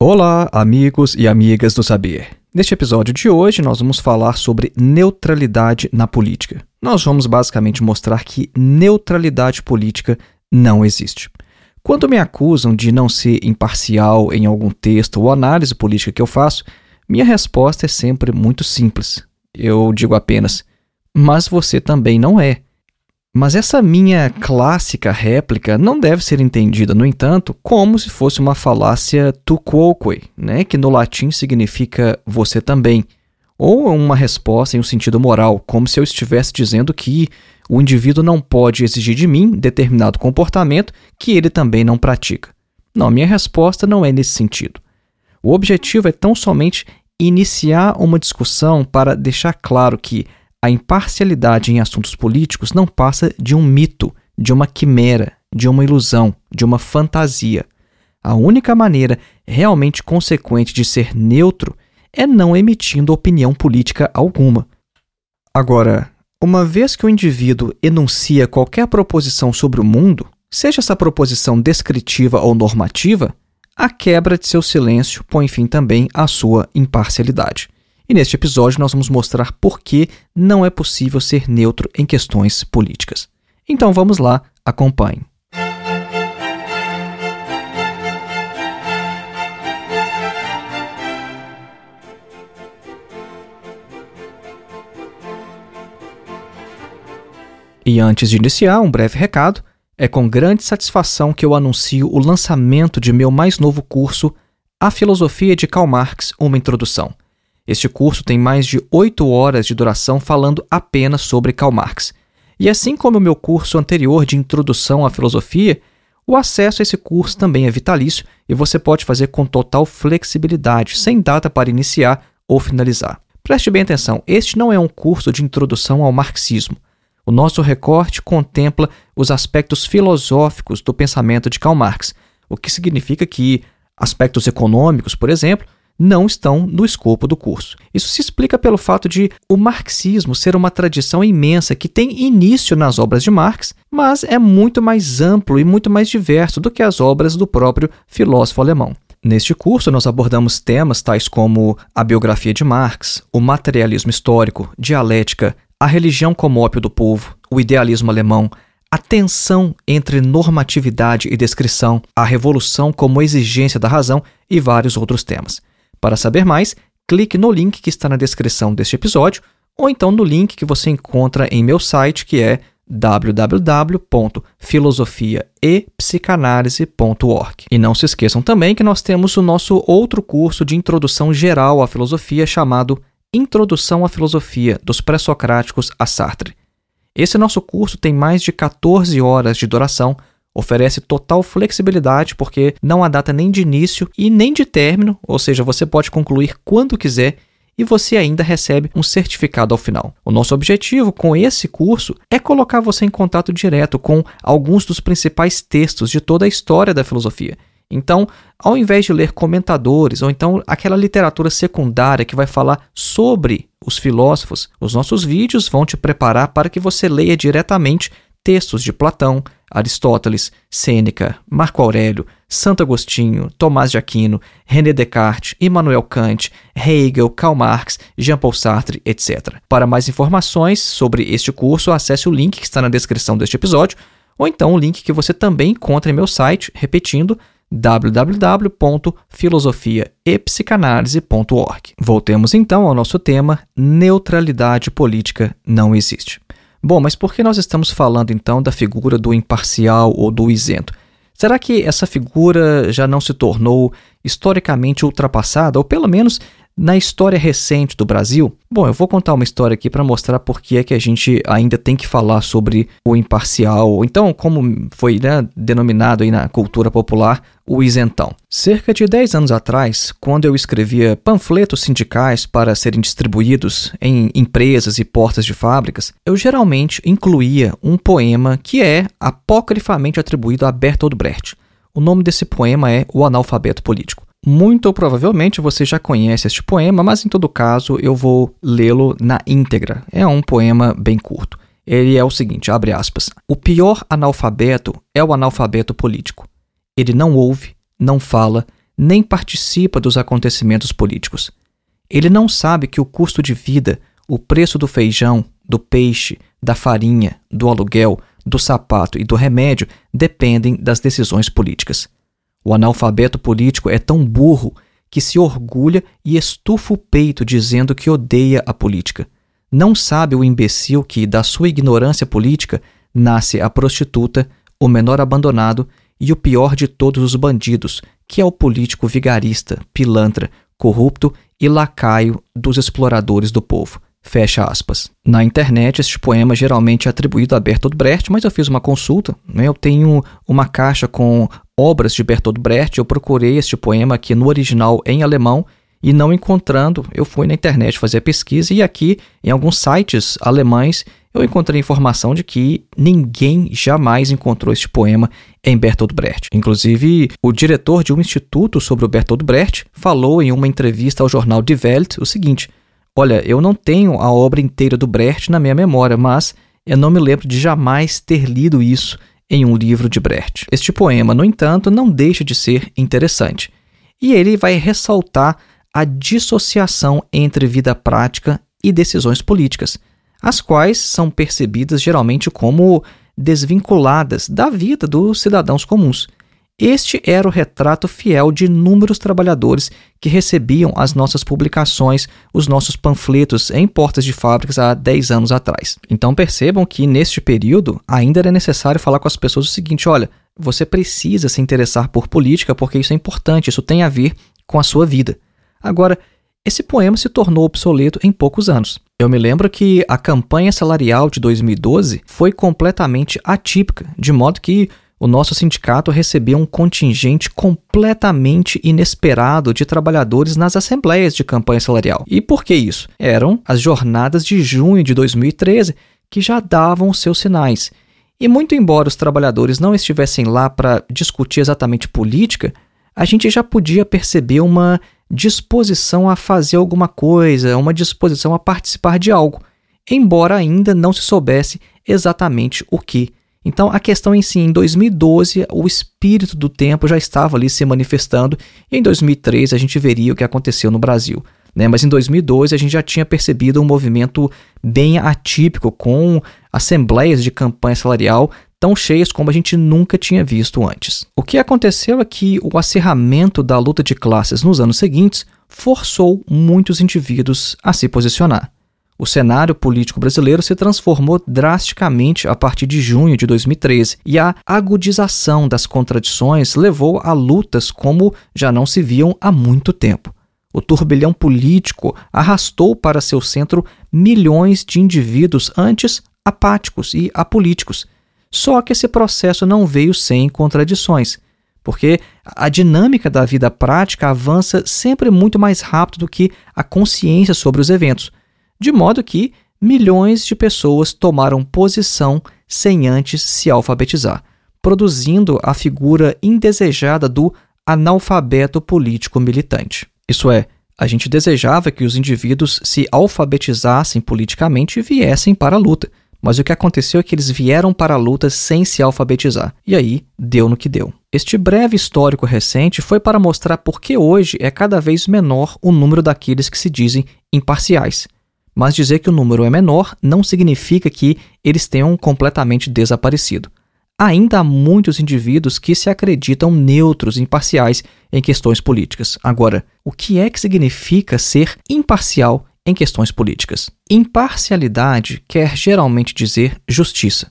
Olá, amigos e amigas do Saber. Neste episódio de hoje, nós vamos falar sobre neutralidade na política. Nós vamos basicamente mostrar que neutralidade política não existe. Quando me acusam de não ser imparcial em algum texto ou análise política que eu faço, minha resposta é sempre muito simples. Eu digo apenas: mas você também não é. Mas essa minha clássica réplica não deve ser entendida, no entanto, como se fosse uma falácia tu quoque, né, que no latim significa você também, ou uma resposta em um sentido moral, como se eu estivesse dizendo que o indivíduo não pode exigir de mim determinado comportamento que ele também não pratica. Não, minha resposta não é nesse sentido. O objetivo é tão somente iniciar uma discussão para deixar claro que a imparcialidade em assuntos políticos não passa de um mito, de uma quimera, de uma ilusão, de uma fantasia. A única maneira realmente consequente de ser neutro é não emitindo opinião política alguma. Agora, uma vez que o indivíduo enuncia qualquer proposição sobre o mundo, seja essa proposição descritiva ou normativa, a quebra de seu silêncio põe fim também à sua imparcialidade. E neste episódio nós vamos mostrar por que não é possível ser neutro em questões políticas. Então vamos lá, acompanhe. E antes de iniciar, um breve recado. É com grande satisfação que eu anuncio o lançamento de meu mais novo curso, A Filosofia de Karl Marx, uma introdução. Este curso tem mais de oito horas de duração falando apenas sobre Karl Marx. E assim como o meu curso anterior de Introdução à Filosofia, o acesso a esse curso também é vitalício e você pode fazer com total flexibilidade, sem data para iniciar ou finalizar. Preste bem atenção, este não é um curso de introdução ao marxismo. O nosso recorte contempla os aspectos filosóficos do pensamento de Karl Marx, o que significa que aspectos econômicos, por exemplo, não estão no escopo do curso. Isso se explica pelo fato de o marxismo ser uma tradição imensa que tem início nas obras de Marx, mas é muito mais amplo e muito mais diverso do que as obras do próprio filósofo alemão. Neste curso, nós abordamos temas tais como a biografia de Marx, o materialismo histórico, dialética, a religião como ópio do povo, o idealismo alemão, a tensão entre normatividade e descrição, a revolução como exigência da razão e vários outros temas. Para saber mais, clique no link que está na descrição deste episódio ou então no link que você encontra em meu site que é www.filosofiaepsicanalise.org. E não se esqueçam também que nós temos o nosso outro curso de introdução geral à filosofia chamado Introdução à Filosofia, dos Pré-Socráticos a Sartre. Esse nosso curso tem mais de 14 horas de duração, oferece total flexibilidade porque não há data nem de início e nem de término, ou seja, você pode concluir quando quiser e você ainda recebe um certificado ao final. O nosso objetivo com esse curso é colocar você em contato direto com alguns dos principais textos de toda a história da filosofia então, ao invés de ler comentadores ou então aquela literatura secundária que vai falar sobre os filósofos, os nossos vídeos vão te preparar para que você leia diretamente textos de Platão, Aristóteles, Sêneca, Marco Aurélio, Santo Agostinho, Tomás de Aquino, René Descartes, Immanuel Kant, Hegel, Karl Marx, Jean-Paul Sartre, etc. Para mais informações sobre este curso, acesse o link que está na descrição deste episódio, ou então o link que você também encontra em meu site, repetindo, www.filosofiaepsicanalise.org. Voltemos então ao nosso tema: neutralidade política não existe. Bom, mas por que nós estamos falando então da figura do imparcial ou do isento? Será que essa figura já não se tornou historicamente ultrapassada, ou pelo menos Na história recente do Brasil, bom, eu vou contar uma história aqui para mostrar por que é que a gente ainda tem que falar sobre o imparcial, então como foi né, denominado aí na cultura popular, o isentão. Cerca de 10 anos atrás, quando eu escrevia panfletos sindicais para serem distribuídos em empresas e portas de fábricas, eu geralmente incluía um poema que é apocrifamente atribuído a Bertolt Brecht. O nome desse poema é O Analfabeto Político. Muito provavelmente você já conhece este poema, mas em todo caso eu vou lê-lo na íntegra. É um poema bem curto. Ele é o seguinte, abre aspas: O pior analfabeto é o analfabeto político. Ele não ouve, não fala, nem participa dos acontecimentos políticos. Ele não sabe que o custo de vida, o preço do feijão, do peixe, da farinha, do aluguel, do sapato e do remédio dependem das decisões políticas. O analfabeto político é tão burro que se orgulha e estufa o peito dizendo que odeia a política. Não sabe o imbecil que, da sua ignorância política, nasce a prostituta, o menor abandonado e o pior de todos os bandidos, que é o político vigarista, pilantra, corrupto e lacaio dos exploradores do povo. Fecha aspas. Na internet, este poema geralmente é atribuído a Bertolt Brecht, mas eu fiz uma consulta. Né? Eu tenho uma caixa com obras de Bertolt Brecht. Eu procurei este poema aqui no original em alemão e não encontrando, eu fui na internet fazer a pesquisa e aqui em alguns sites alemães eu encontrei informação de que ninguém jamais encontrou este poema em Bertolt Brecht. Inclusive, o diretor de um instituto sobre o Bertolt Brecht falou em uma entrevista ao jornal Die Welt o seguinte: Olha, eu não tenho a obra inteira do Brecht na minha memória, mas eu não me lembro de jamais ter lido isso em um livro de Brecht. Este poema, no entanto, não deixa de ser interessante. E ele vai ressaltar a dissociação entre vida prática e decisões políticas, as quais são percebidas geralmente como desvinculadas da vida dos cidadãos comuns. Este era o retrato fiel de inúmeros trabalhadores que recebiam as nossas publicações, os nossos panfletos em portas de fábricas há 10 anos atrás. Então percebam que neste período ainda era necessário falar com as pessoas o seguinte: olha, você precisa se interessar por política porque isso é importante, isso tem a ver com a sua vida. Agora, esse poema se tornou obsoleto em poucos anos. Eu me lembro que a campanha salarial de 2012 foi completamente atípica, de modo que o nosso sindicato recebeu um contingente completamente inesperado de trabalhadores nas assembleias de campanha salarial. E por que isso? Eram as jornadas de junho de 2013 que já davam os seus sinais. E muito embora os trabalhadores não estivessem lá para discutir exatamente política, a gente já podia perceber uma disposição a fazer alguma coisa, uma disposição a participar de algo, embora ainda não se soubesse exatamente o que. Então, a questão em si, em 2012, o espírito do tempo já estava ali se manifestando, e em 2003 a gente veria o que aconteceu no Brasil. Né? Mas em 2012 a gente já tinha percebido um movimento bem atípico, com assembleias de campanha salarial tão cheias como a gente nunca tinha visto antes. O que aconteceu é que o acirramento da luta de classes nos anos seguintes forçou muitos indivíduos a se posicionar. O cenário político brasileiro se transformou drasticamente a partir de junho de 2013 e a agudização das contradições levou a lutas como já não se viam há muito tempo. O turbilhão político arrastou para seu centro milhões de indivíduos antes apáticos e apolíticos. Só que esse processo não veio sem contradições, porque a dinâmica da vida prática avança sempre muito mais rápido do que a consciência sobre os eventos de modo que milhões de pessoas tomaram posição sem antes se alfabetizar, produzindo a figura indesejada do analfabeto político militante. Isso é, a gente desejava que os indivíduos se alfabetizassem politicamente e viessem para a luta. Mas o que aconteceu é que eles vieram para a luta sem se alfabetizar. E aí, deu no que deu. Este breve histórico recente foi para mostrar por que hoje é cada vez menor o número daqueles que se dizem imparciais mas dizer que o número é menor não significa que eles tenham completamente desaparecido. Ainda há muitos indivíduos que se acreditam neutros, imparciais em questões políticas. Agora, o que é que significa ser imparcial em questões políticas? Imparcialidade quer geralmente dizer justiça.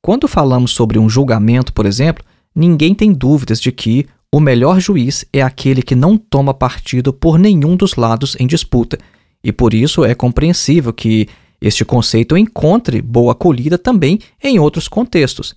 Quando falamos sobre um julgamento, por exemplo, ninguém tem dúvidas de que o melhor juiz é aquele que não toma partido por nenhum dos lados em disputa, e por isso é compreensível que este conceito encontre boa acolhida também em outros contextos.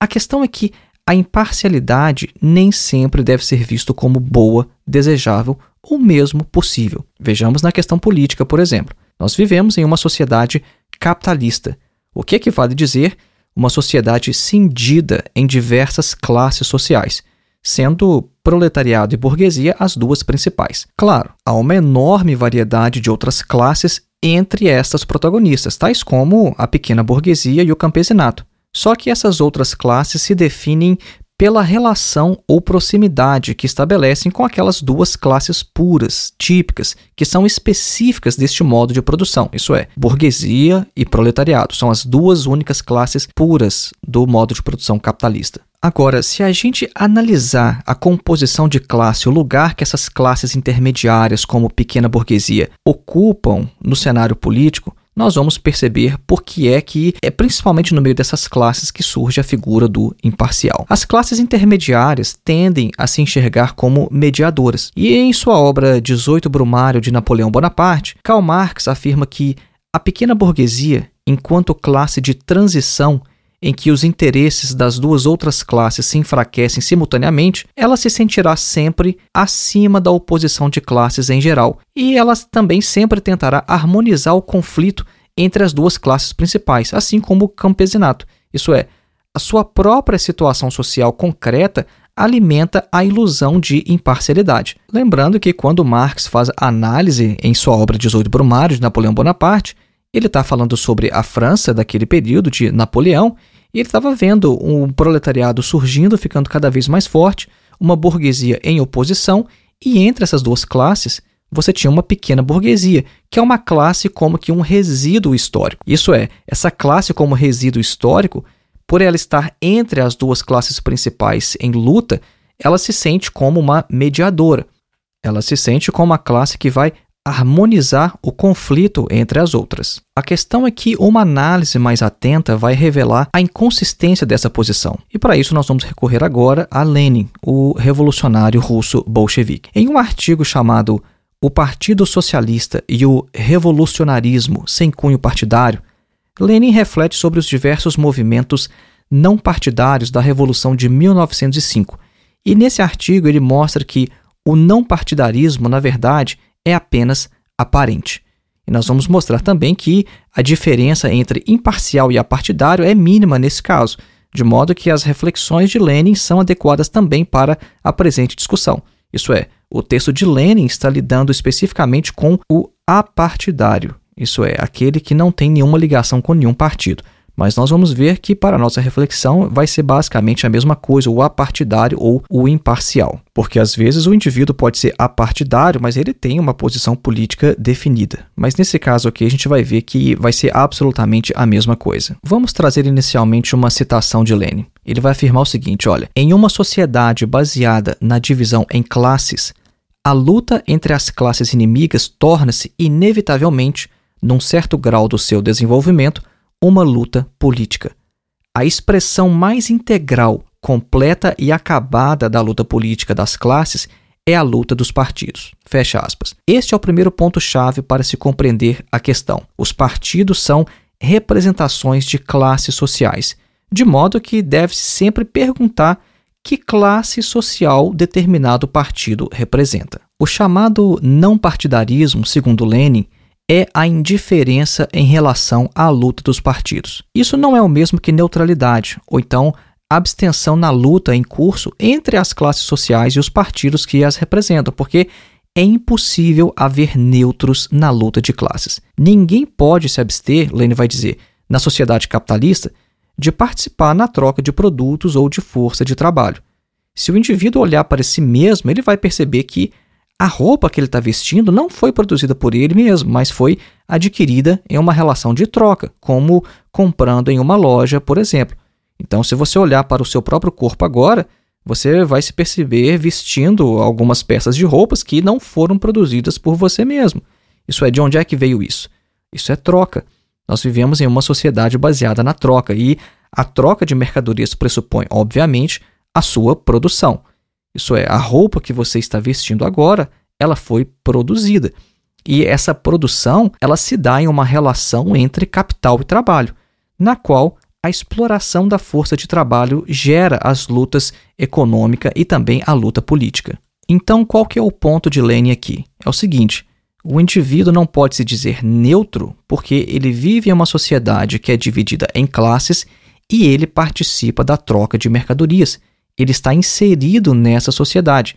A questão é que a imparcialidade nem sempre deve ser visto como boa, desejável ou mesmo possível. Vejamos na questão política, por exemplo. Nós vivemos em uma sociedade capitalista, o que equivale a dizer uma sociedade cindida em diversas classes sociais sendo proletariado e burguesia as duas principais. Claro, há uma enorme variedade de outras classes entre estas protagonistas, tais como a pequena burguesia e o campesinato. Só que essas outras classes se definem pela relação ou proximidade que estabelecem com aquelas duas classes puras, típicas, que são específicas deste modo de produção. Isso é, burguesia e proletariado são as duas únicas classes puras do modo de produção capitalista. Agora, se a gente analisar a composição de classe, o lugar que essas classes intermediárias, como pequena burguesia, ocupam no cenário político, nós vamos perceber por que é que é principalmente no meio dessas classes que surge a figura do imparcial. As classes intermediárias tendem a se enxergar como mediadoras. E em sua obra 18 Brumário de Napoleão Bonaparte, Karl Marx afirma que a pequena burguesia, enquanto classe de transição em que os interesses das duas outras classes se enfraquecem simultaneamente, ela se sentirá sempre acima da oposição de classes em geral, e ela também sempre tentará harmonizar o conflito entre as duas classes principais, assim como o campesinato. Isso é, a sua própria situação social concreta alimenta a ilusão de imparcialidade. Lembrando que quando Marx faz análise em sua obra 18 Brumário de Napoleão Bonaparte, ele está falando sobre a França daquele período de Napoleão e ele estava vendo um proletariado surgindo, ficando cada vez mais forte, uma burguesia em oposição, e entre essas duas classes você tinha uma pequena burguesia, que é uma classe como que um resíduo histórico. Isso é, essa classe como resíduo histórico, por ela estar entre as duas classes principais em luta, ela se sente como uma mediadora. Ela se sente como uma classe que vai harmonizar o conflito entre as outras. A questão é que uma análise mais atenta vai revelar a inconsistência dessa posição. E para isso nós vamos recorrer agora a Lenin, o revolucionário russo bolchevique. Em um artigo chamado O Partido Socialista e o Revolucionarismo sem cunho partidário, Lenin reflete sobre os diversos movimentos não partidários da Revolução de 1905. E nesse artigo ele mostra que o não partidarismo, na verdade, é apenas aparente. E nós vamos mostrar também que a diferença entre imparcial e apartidário é mínima nesse caso, de modo que as reflexões de Lenin são adequadas também para a presente discussão. Isso é, o texto de Lenin está lidando especificamente com o apartidário, isso é, aquele que não tem nenhuma ligação com nenhum partido. Mas nós vamos ver que, para nossa reflexão, vai ser basicamente a mesma coisa, o apartidário ou o imparcial. Porque às vezes o indivíduo pode ser apartidário, mas ele tem uma posição política definida. Mas nesse caso aqui, a gente vai ver que vai ser absolutamente a mesma coisa. Vamos trazer inicialmente uma citação de Lenin. Ele vai afirmar o seguinte: olha, em uma sociedade baseada na divisão em classes, a luta entre as classes inimigas torna-se inevitavelmente, num certo grau do seu desenvolvimento, uma luta política. A expressão mais integral, completa e acabada da luta política das classes é a luta dos partidos. Fecha aspas. Este é o primeiro ponto-chave para se compreender a questão. Os partidos são representações de classes sociais, de modo que deve-se sempre perguntar que classe social determinado partido representa. O chamado não partidarismo, segundo Lenin, é a indiferença em relação à luta dos partidos. Isso não é o mesmo que neutralidade, ou então abstenção na luta em curso entre as classes sociais e os partidos que as representam, porque é impossível haver neutros na luta de classes. Ninguém pode se abster, Lênin vai dizer, na sociedade capitalista, de participar na troca de produtos ou de força de trabalho. Se o indivíduo olhar para si mesmo, ele vai perceber que a roupa que ele está vestindo não foi produzida por ele mesmo, mas foi adquirida em uma relação de troca, como comprando em uma loja, por exemplo. Então, se você olhar para o seu próprio corpo agora, você vai se perceber vestindo algumas peças de roupas que não foram produzidas por você mesmo. Isso é de onde é que veio isso? Isso é troca. Nós vivemos em uma sociedade baseada na troca e a troca de mercadorias pressupõe, obviamente, a sua produção. Isso é, a roupa que você está vestindo agora, ela foi produzida. E essa produção, ela se dá em uma relação entre capital e trabalho, na qual a exploração da força de trabalho gera as lutas econômica e também a luta política. Então, qual que é o ponto de Lênin aqui? É o seguinte: o indivíduo não pode se dizer neutro porque ele vive em uma sociedade que é dividida em classes e ele participa da troca de mercadorias. Ele está inserido nessa sociedade.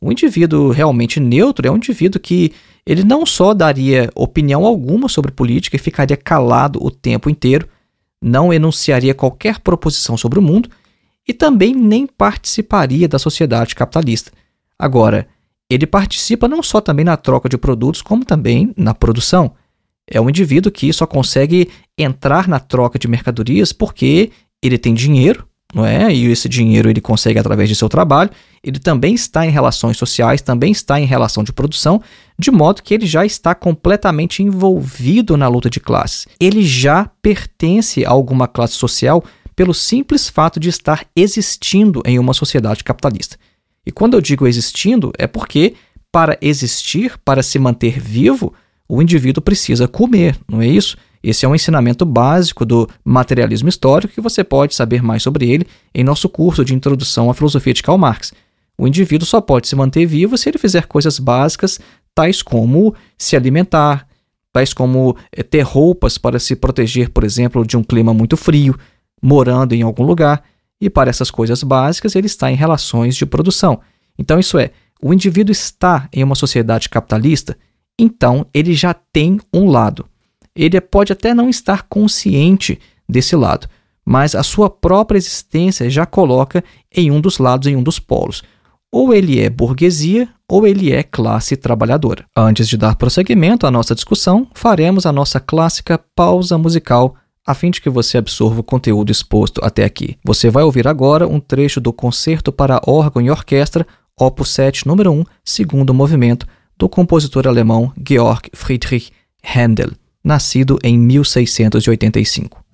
O indivíduo realmente neutro é um indivíduo que ele não só daria opinião alguma sobre política e ficaria calado o tempo inteiro, não enunciaria qualquer proposição sobre o mundo e também nem participaria da sociedade capitalista. Agora, ele participa não só também na troca de produtos, como também na produção. É um indivíduo que só consegue entrar na troca de mercadorias porque ele tem dinheiro, não é? E esse dinheiro ele consegue através de seu trabalho. Ele também está em relações sociais, também está em relação de produção, de modo que ele já está completamente envolvido na luta de classes. Ele já pertence a alguma classe social pelo simples fato de estar existindo em uma sociedade capitalista. E quando eu digo existindo, é porque para existir, para se manter vivo, o indivíduo precisa comer, não é isso? Esse é um ensinamento básico do materialismo histórico que você pode saber mais sobre ele em nosso curso de Introdução à Filosofia de Karl Marx. O indivíduo só pode se manter vivo se ele fizer coisas básicas, tais como se alimentar, tais como é, ter roupas para se proteger, por exemplo, de um clima muito frio, morando em algum lugar, e para essas coisas básicas ele está em relações de produção. Então, isso é, o indivíduo está em uma sociedade capitalista, então ele já tem um lado ele pode até não estar consciente desse lado, mas a sua própria existência já coloca em um dos lados, em um dos polos. Ou ele é burguesia ou ele é classe trabalhadora. Antes de dar prosseguimento à nossa discussão, faremos a nossa clássica pausa musical a fim de que você absorva o conteúdo exposto até aqui. Você vai ouvir agora um trecho do Concerto para órgão e orquestra, opus 7, número 1, segundo movimento, do compositor alemão Georg Friedrich Händel nascido em 1685.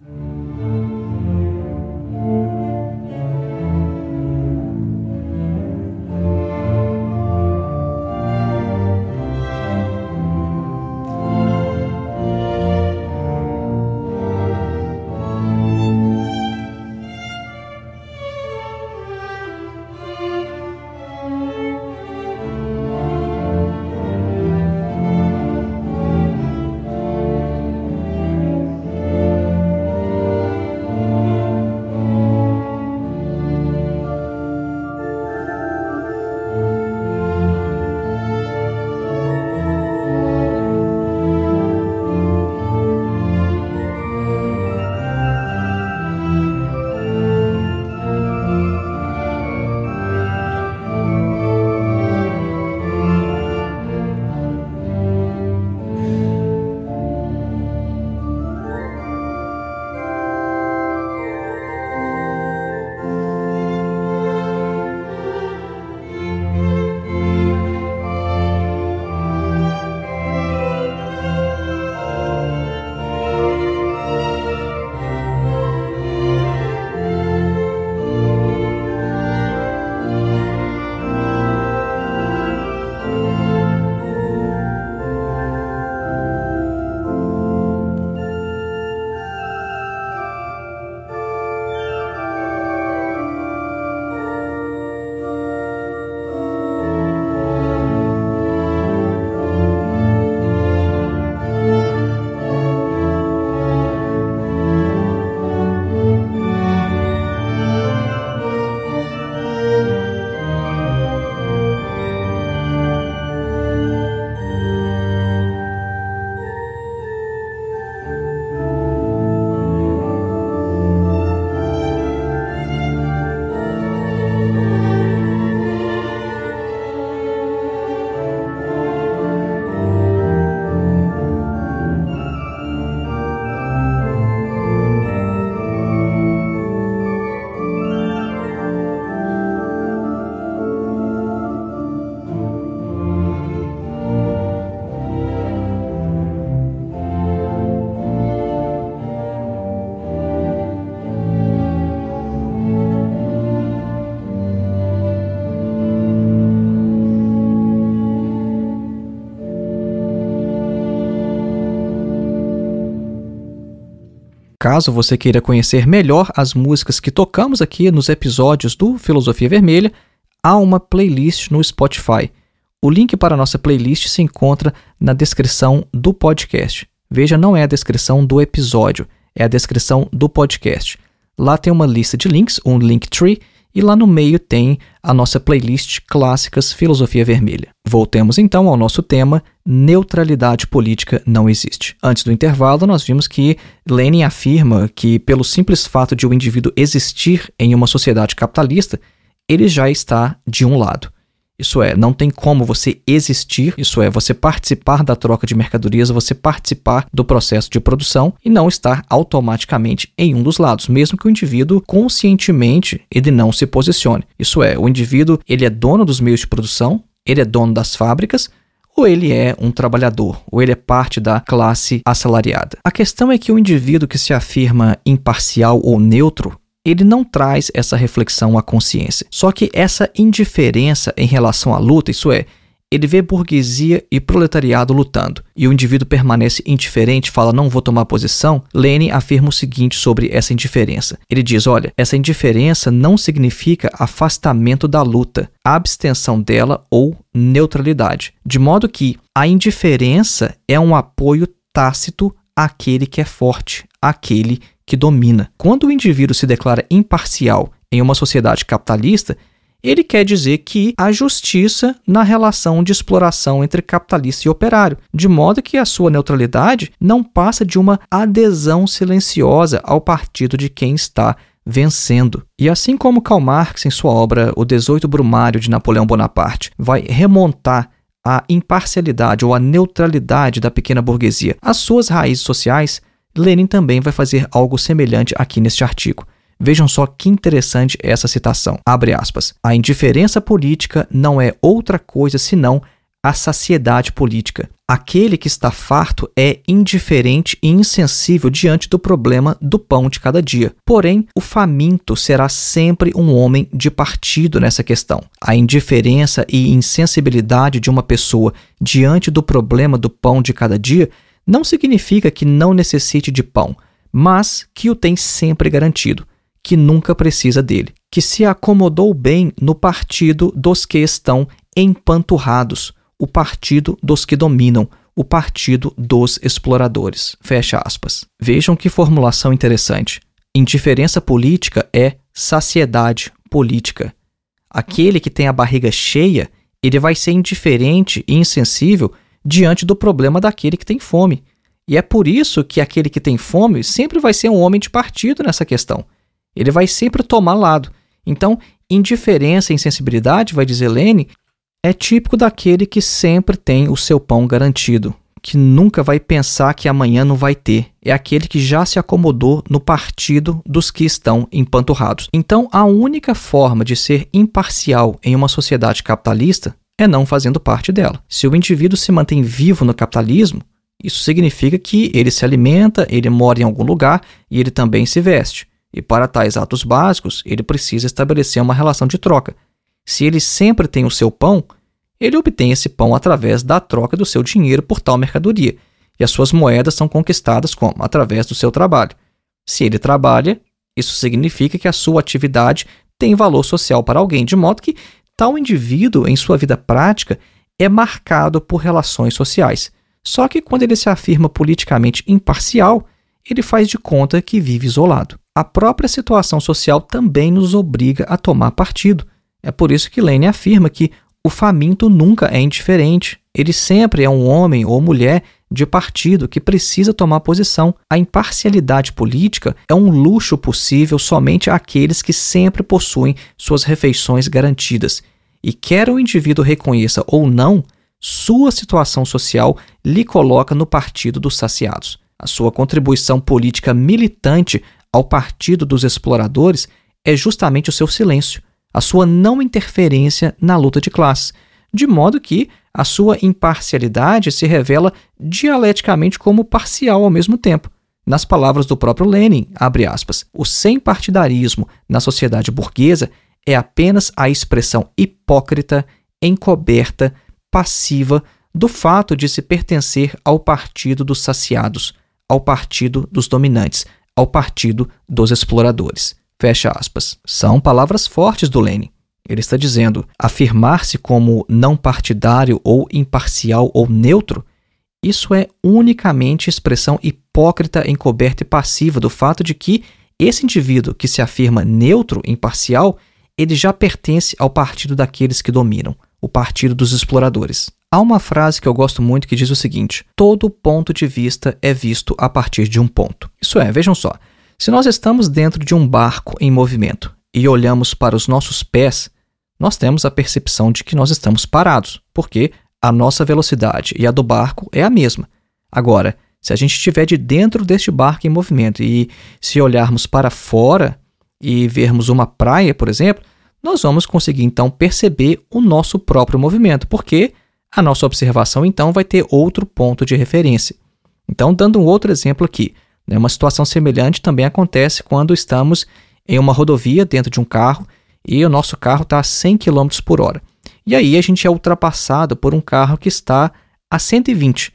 Caso você queira conhecer melhor as músicas que tocamos aqui nos episódios do Filosofia Vermelha, há uma playlist no Spotify. O link para a nossa playlist se encontra na descrição do podcast. Veja, não é a descrição do episódio, é a descrição do podcast. Lá tem uma lista de links, um link tree, e lá no meio tem a nossa playlist Clássicas Filosofia Vermelha. Voltemos então ao nosso tema: neutralidade política não existe. Antes do intervalo, nós vimos que Lenin afirma que, pelo simples fato de o indivíduo existir em uma sociedade capitalista, ele já está de um lado. Isso é, não tem como você existir, isso é, você participar da troca de mercadorias, você participar do processo de produção e não estar automaticamente em um dos lados, mesmo que o indivíduo conscientemente ele não se posicione. Isso é, o indivíduo ele é dono dos meios de produção, ele é dono das fábricas, ou ele é um trabalhador, ou ele é parte da classe assalariada. A questão é que o indivíduo que se afirma imparcial ou neutro, ele não traz essa reflexão à consciência. Só que essa indiferença em relação à luta, isso é, ele vê burguesia e proletariado lutando, e o indivíduo permanece indiferente, fala não vou tomar posição, Lenin afirma o seguinte sobre essa indiferença. Ele diz: olha, essa indiferença não significa afastamento da luta, abstenção dela ou neutralidade. De modo que a indiferença é um apoio tácito àquele que é forte, àquele que domina. Quando o indivíduo se declara imparcial em uma sociedade capitalista, ele quer dizer que há justiça na relação de exploração entre capitalista e operário, de modo que a sua neutralidade não passa de uma adesão silenciosa ao partido de quem está vencendo. E assim como Karl Marx, em sua obra O 18 Brumário de Napoleão Bonaparte, vai remontar a imparcialidade ou a neutralidade da pequena burguesia às suas raízes sociais, Lenin também vai fazer algo semelhante aqui neste artigo. Vejam só que interessante essa citação. Abre aspas. A indiferença política não é outra coisa senão a saciedade política. Aquele que está farto é indiferente e insensível diante do problema do pão de cada dia. Porém, o faminto será sempre um homem de partido nessa questão. A indiferença e insensibilidade de uma pessoa diante do problema do pão de cada dia não significa que não necessite de pão, mas que o tem sempre garantido, que nunca precisa dele, que se acomodou bem no partido dos que estão empanturrados, o partido dos que dominam, o partido dos exploradores. Fecha aspas. Vejam que formulação interessante. Indiferença política é saciedade política. Aquele que tem a barriga cheia, ele vai ser indiferente e insensível diante do problema daquele que tem fome. E é por isso que aquele que tem fome sempre vai ser um homem de partido nessa questão. Ele vai sempre tomar lado. Então, indiferença e insensibilidade, vai dizer Lene, é típico daquele que sempre tem o seu pão garantido, que nunca vai pensar que amanhã não vai ter. É aquele que já se acomodou no partido dos que estão empanturrados. Então, a única forma de ser imparcial em uma sociedade capitalista é não fazendo parte dela. Se o indivíduo se mantém vivo no capitalismo, isso significa que ele se alimenta, ele mora em algum lugar e ele também se veste. E para tais atos básicos, ele precisa estabelecer uma relação de troca. Se ele sempre tem o seu pão, ele obtém esse pão através da troca do seu dinheiro por tal mercadoria, e as suas moedas são conquistadas como? Através do seu trabalho. Se ele trabalha, isso significa que a sua atividade tem valor social para alguém, de modo que Tal indivíduo, em sua vida prática, é marcado por relações sociais. Só que quando ele se afirma politicamente imparcial, ele faz de conta que vive isolado. A própria situação social também nos obriga a tomar partido. É por isso que Lane afirma que o faminto nunca é indiferente. Ele sempre é um homem ou mulher de partido que precisa tomar posição. A imparcialidade política é um luxo possível somente àqueles que sempre possuem suas refeições garantidas. E quer o indivíduo reconheça ou não, sua situação social lhe coloca no partido dos saciados. A sua contribuição política militante ao partido dos exploradores é justamente o seu silêncio, a sua não interferência na luta de classes, de modo que a sua imparcialidade se revela dialeticamente como parcial ao mesmo tempo. Nas palavras do próprio Lenin, aspas, o sem partidarismo na sociedade burguesa é apenas a expressão hipócrita, encoberta, passiva do fato de se pertencer ao partido dos saciados, ao partido dos dominantes, ao Partido dos Exploradores. Fecha aspas. São palavras fortes do Lenin. Ele está dizendo: afirmar-se como não partidário ou imparcial ou neutro, isso é unicamente expressão hipócrita, encoberta e passiva do fato de que esse indivíduo que se afirma neutro, imparcial, ele já pertence ao partido daqueles que dominam, o partido dos exploradores. Há uma frase que eu gosto muito que diz o seguinte: todo ponto de vista é visto a partir de um ponto. Isso é, vejam só, se nós estamos dentro de um barco em movimento e olhamos para os nossos pés, nós temos a percepção de que nós estamos parados, porque a nossa velocidade e a do barco é a mesma. Agora, se a gente estiver de dentro deste barco em movimento e se olharmos para fora e vermos uma praia, por exemplo, nós vamos conseguir então perceber o nosso próprio movimento, porque a nossa observação então vai ter outro ponto de referência. Então, dando um outro exemplo aqui, né, uma situação semelhante também acontece quando estamos em uma rodovia dentro de um carro e o nosso carro está a 100 km por hora. E aí a gente é ultrapassado por um carro que está a 120.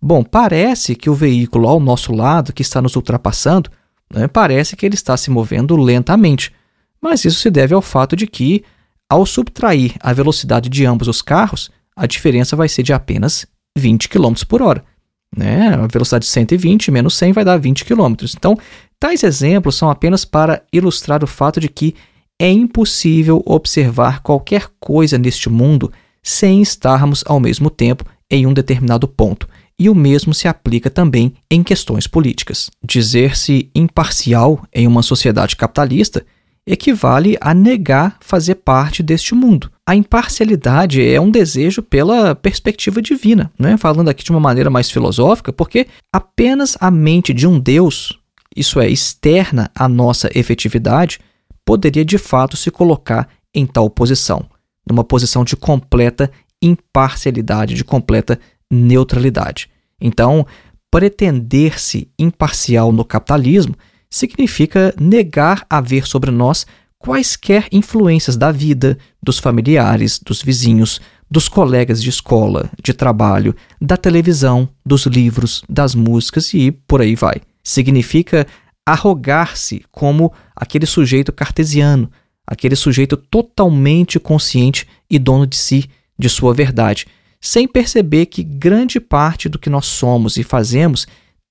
Bom, parece que o veículo ao nosso lado, que está nos ultrapassando, né, parece que ele está se movendo lentamente. Mas isso se deve ao fato de que, ao subtrair a velocidade de ambos os carros, a diferença vai ser de apenas 20 km por hora. Né? A velocidade de 120 menos 100 vai dar 20 km. Então, tais exemplos são apenas para ilustrar o fato de que é impossível observar qualquer coisa neste mundo sem estarmos ao mesmo tempo em um determinado ponto. E o mesmo se aplica também em questões políticas. Dizer-se imparcial em uma sociedade capitalista equivale a negar fazer parte deste mundo. A imparcialidade é um desejo pela perspectiva divina, né? falando aqui de uma maneira mais filosófica, porque apenas a mente de um Deus, isso é, externa à nossa efetividade, poderia de fato se colocar em tal posição, numa posição de completa imparcialidade, de completa neutralidade. Então, pretender-se imparcial no capitalismo significa negar haver sobre nós quaisquer influências da vida, dos familiares, dos vizinhos, dos colegas de escola, de trabalho, da televisão, dos livros, das músicas e por aí vai. Significa arrogar-se como aquele sujeito cartesiano, aquele sujeito totalmente consciente e dono de si, de sua verdade, sem perceber que grande parte do que nós somos e fazemos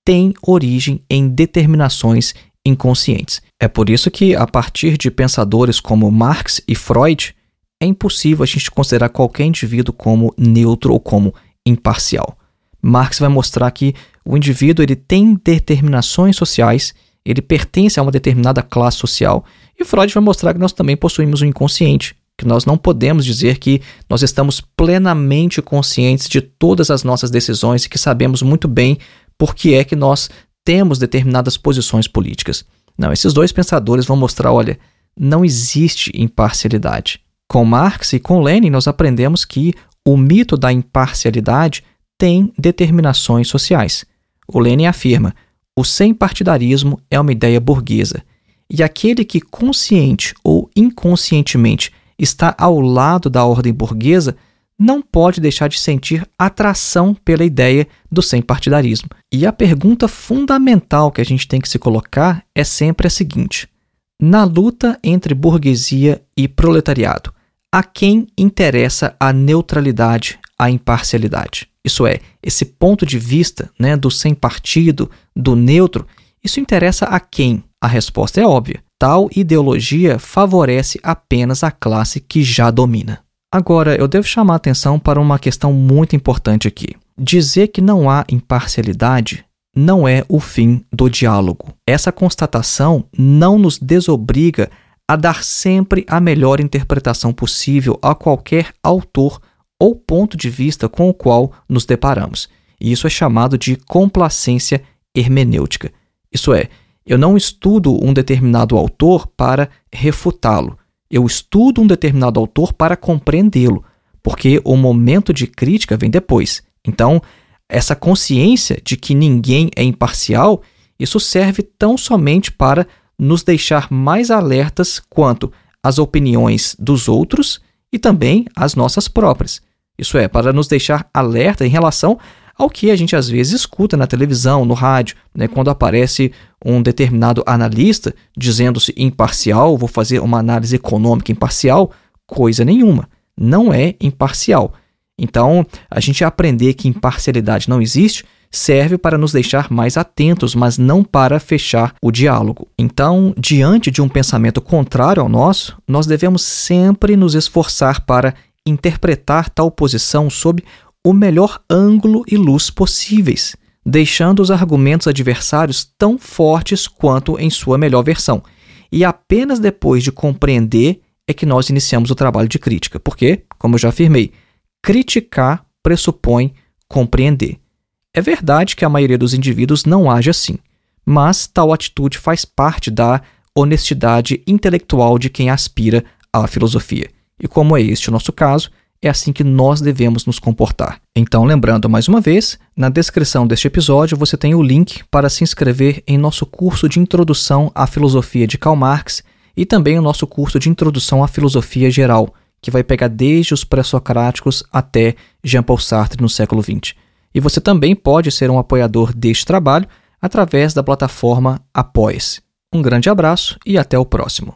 tem origem em determinações inconscientes. É por isso que, a partir de pensadores como Marx e Freud, é impossível a gente considerar qualquer indivíduo como neutro ou como imparcial. Marx vai mostrar que o indivíduo ele tem determinações sociais ele pertence a uma determinada classe social. E Freud vai mostrar que nós também possuímos um inconsciente, que nós não podemos dizer que nós estamos plenamente conscientes de todas as nossas decisões e que sabemos muito bem por que é que nós temos determinadas posições políticas. Não, esses dois pensadores vão mostrar, olha, não existe imparcialidade. Com Marx e com Lenin nós aprendemos que o mito da imparcialidade tem determinações sociais. O Lenin afirma: o sem partidarismo é uma ideia burguesa, e aquele que consciente ou inconscientemente está ao lado da ordem burguesa não pode deixar de sentir atração pela ideia do sem partidarismo. E a pergunta fundamental que a gente tem que se colocar é sempre a seguinte: na luta entre burguesia e proletariado, a quem interessa a neutralidade, a imparcialidade? Isso é, esse ponto de vista né, do sem partido, do neutro, isso interessa a quem? A resposta é óbvia. Tal ideologia favorece apenas a classe que já domina. Agora, eu devo chamar a atenção para uma questão muito importante aqui. Dizer que não há imparcialidade não é o fim do diálogo. Essa constatação não nos desobriga a dar sempre a melhor interpretação possível a qualquer autor ou ponto de vista com o qual nos deparamos. E isso é chamado de complacência hermenêutica. Isso é, eu não estudo um determinado autor para refutá-lo. Eu estudo um determinado autor para compreendê-lo, porque o momento de crítica vem depois. Então, essa consciência de que ninguém é imparcial, isso serve tão somente para nos deixar mais alertas quanto às opiniões dos outros e também as nossas próprias. Isso é, para nos deixar alerta em relação ao que a gente às vezes escuta na televisão, no rádio, né, quando aparece um determinado analista dizendo-se imparcial, vou fazer uma análise econômica imparcial, coisa nenhuma, não é imparcial. Então, a gente aprender que imparcialidade não existe serve para nos deixar mais atentos, mas não para fechar o diálogo. Então, diante de um pensamento contrário ao nosso, nós devemos sempre nos esforçar para interpretar tal posição sob o melhor ângulo e luz possíveis, deixando os argumentos adversários tão fortes quanto em sua melhor versão. E apenas depois de compreender é que nós iniciamos o trabalho de crítica, porque, como eu já afirmei, criticar pressupõe compreender. É verdade que a maioria dos indivíduos não age assim, mas tal atitude faz parte da honestidade intelectual de quem aspira à filosofia. E como é este o nosso caso, é assim que nós devemos nos comportar. Então, lembrando mais uma vez, na descrição deste episódio você tem o link para se inscrever em nosso curso de Introdução à Filosofia de Karl Marx e também o nosso curso de Introdução à Filosofia Geral, que vai pegar desde os pré-socráticos até Jean-Paul Sartre no século XX. E você também pode ser um apoiador deste trabalho através da plataforma Apoia-se. Um grande abraço e até o próximo.